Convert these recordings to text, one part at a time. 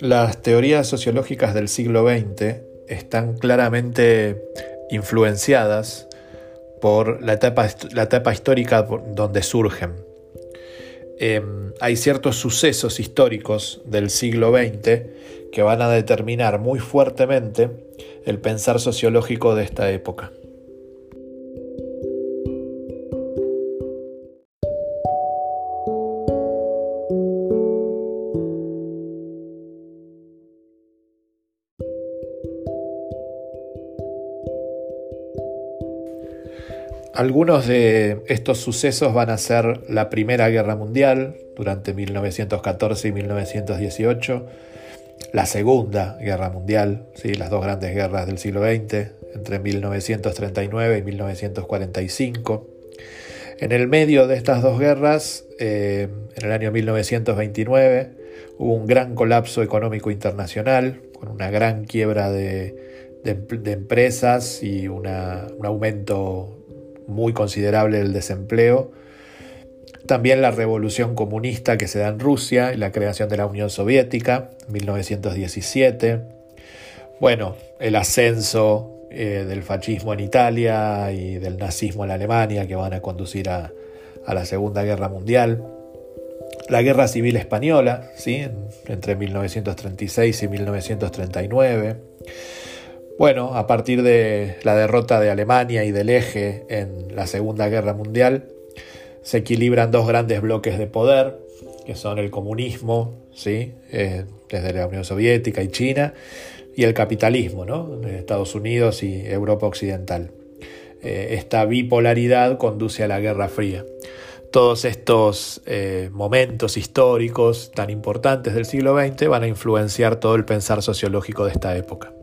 Las teorías sociológicas del siglo XX están claramente influenciadas por la etapa, histórica donde surgen. Em, hay ciertos sucesos históricos del siglo XX que van a determinar muy fuertemente el pensar sociológico de esta época. Algunos de estos sucesos van a ser la Primera Guerra Mundial durante 1914 y 1918, la Segunda Guerra Mundial, ¿sí? las dos grandes guerras del siglo XX, entre 1939 y 1945. En el medio de estas dos guerras, eh, en el año 1929, hubo un gran colapso económico internacional, con una gran quiebra de, empresas y un aumento muy considerable el desempleo. También la revolución comunista que se da en Rusia y la creación de la Unión Soviética, 1917. Bueno, el ascenso eh, del fascismo en Italia y del nazismo en Alemania que van a conducir a, la Segunda Guerra Mundial. La Guerra Civil Española, ¿sí? entre 1936 y 1939 bueno, a partir de la derrota de Alemania y del eje en la Segunda Guerra Mundial, se equilibran dos grandes bloques de poder, que son el comunismo, ¿sí? Eh, desde la Unión Soviética y China, y el capitalismo, ¿no? Estados Unidos y Europa Occidental. Eh, esta bipolaridad conduce a la Guerra Fría. Todos estos eh, momentos históricos tan importantes del siglo XX van a influenciar todo el pensar sociológico de esta época.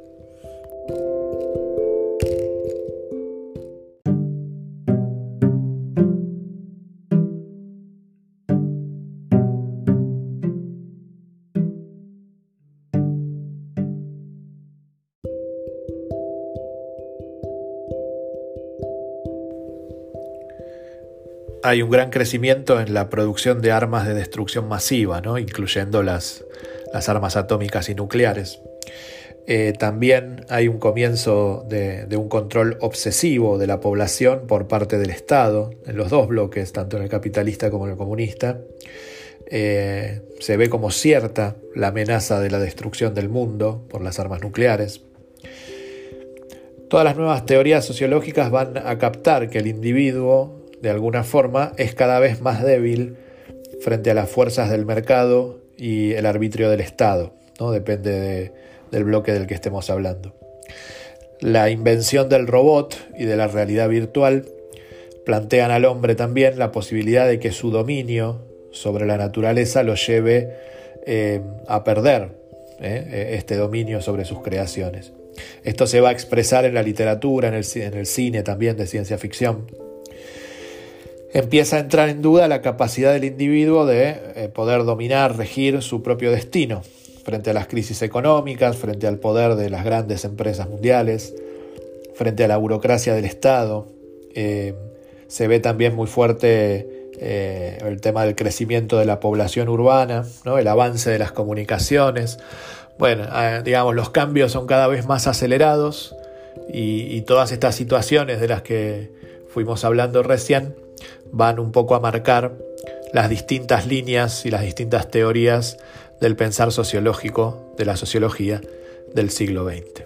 Hay un gran crecimiento en la producción de armas de destrucción masiva, ¿no? incluyendo las, las, armas atómicas y nucleares. Eh, también hay un comienzo de, un control obsesivo de la población por parte del Estado, en los dos bloques, tanto en el capitalista como en el comunista. Eh, se ve como cierta la amenaza de la destrucción del mundo por las armas nucleares. Todas las nuevas teorías sociológicas van a captar que el individuo de alguna forma, es cada vez más débil frente a las fuerzas del mercado y el arbitrio del Estado, ¿no? depende del bloque del que estemos hablando. La invención del robot y de la realidad virtual plantean al hombre también la posibilidad de que su dominio sobre la naturaleza lo lleve eh, a perder ¿eh? este dominio sobre sus creaciones. Esto se va a expresar en la literatura, en el, en el cine también de ciencia ficción empieza a entrar en duda la capacidad del individuo de eh, poder dominar, regir su propio destino frente a las crisis económicas, frente al poder de las grandes empresas mundiales, frente a la burocracia del Estado. Eh, se ve también muy fuerte eh, el tema del crecimiento de la población urbana, el avance de las comunicaciones. Bueno, digamos, los cambios son cada vez más acelerados y todas estas situaciones de las que fuimos hablando recién van un poco a marcar las distintas líneas y las distintas teorías del pensar sociológico, de la sociología del siglo XX.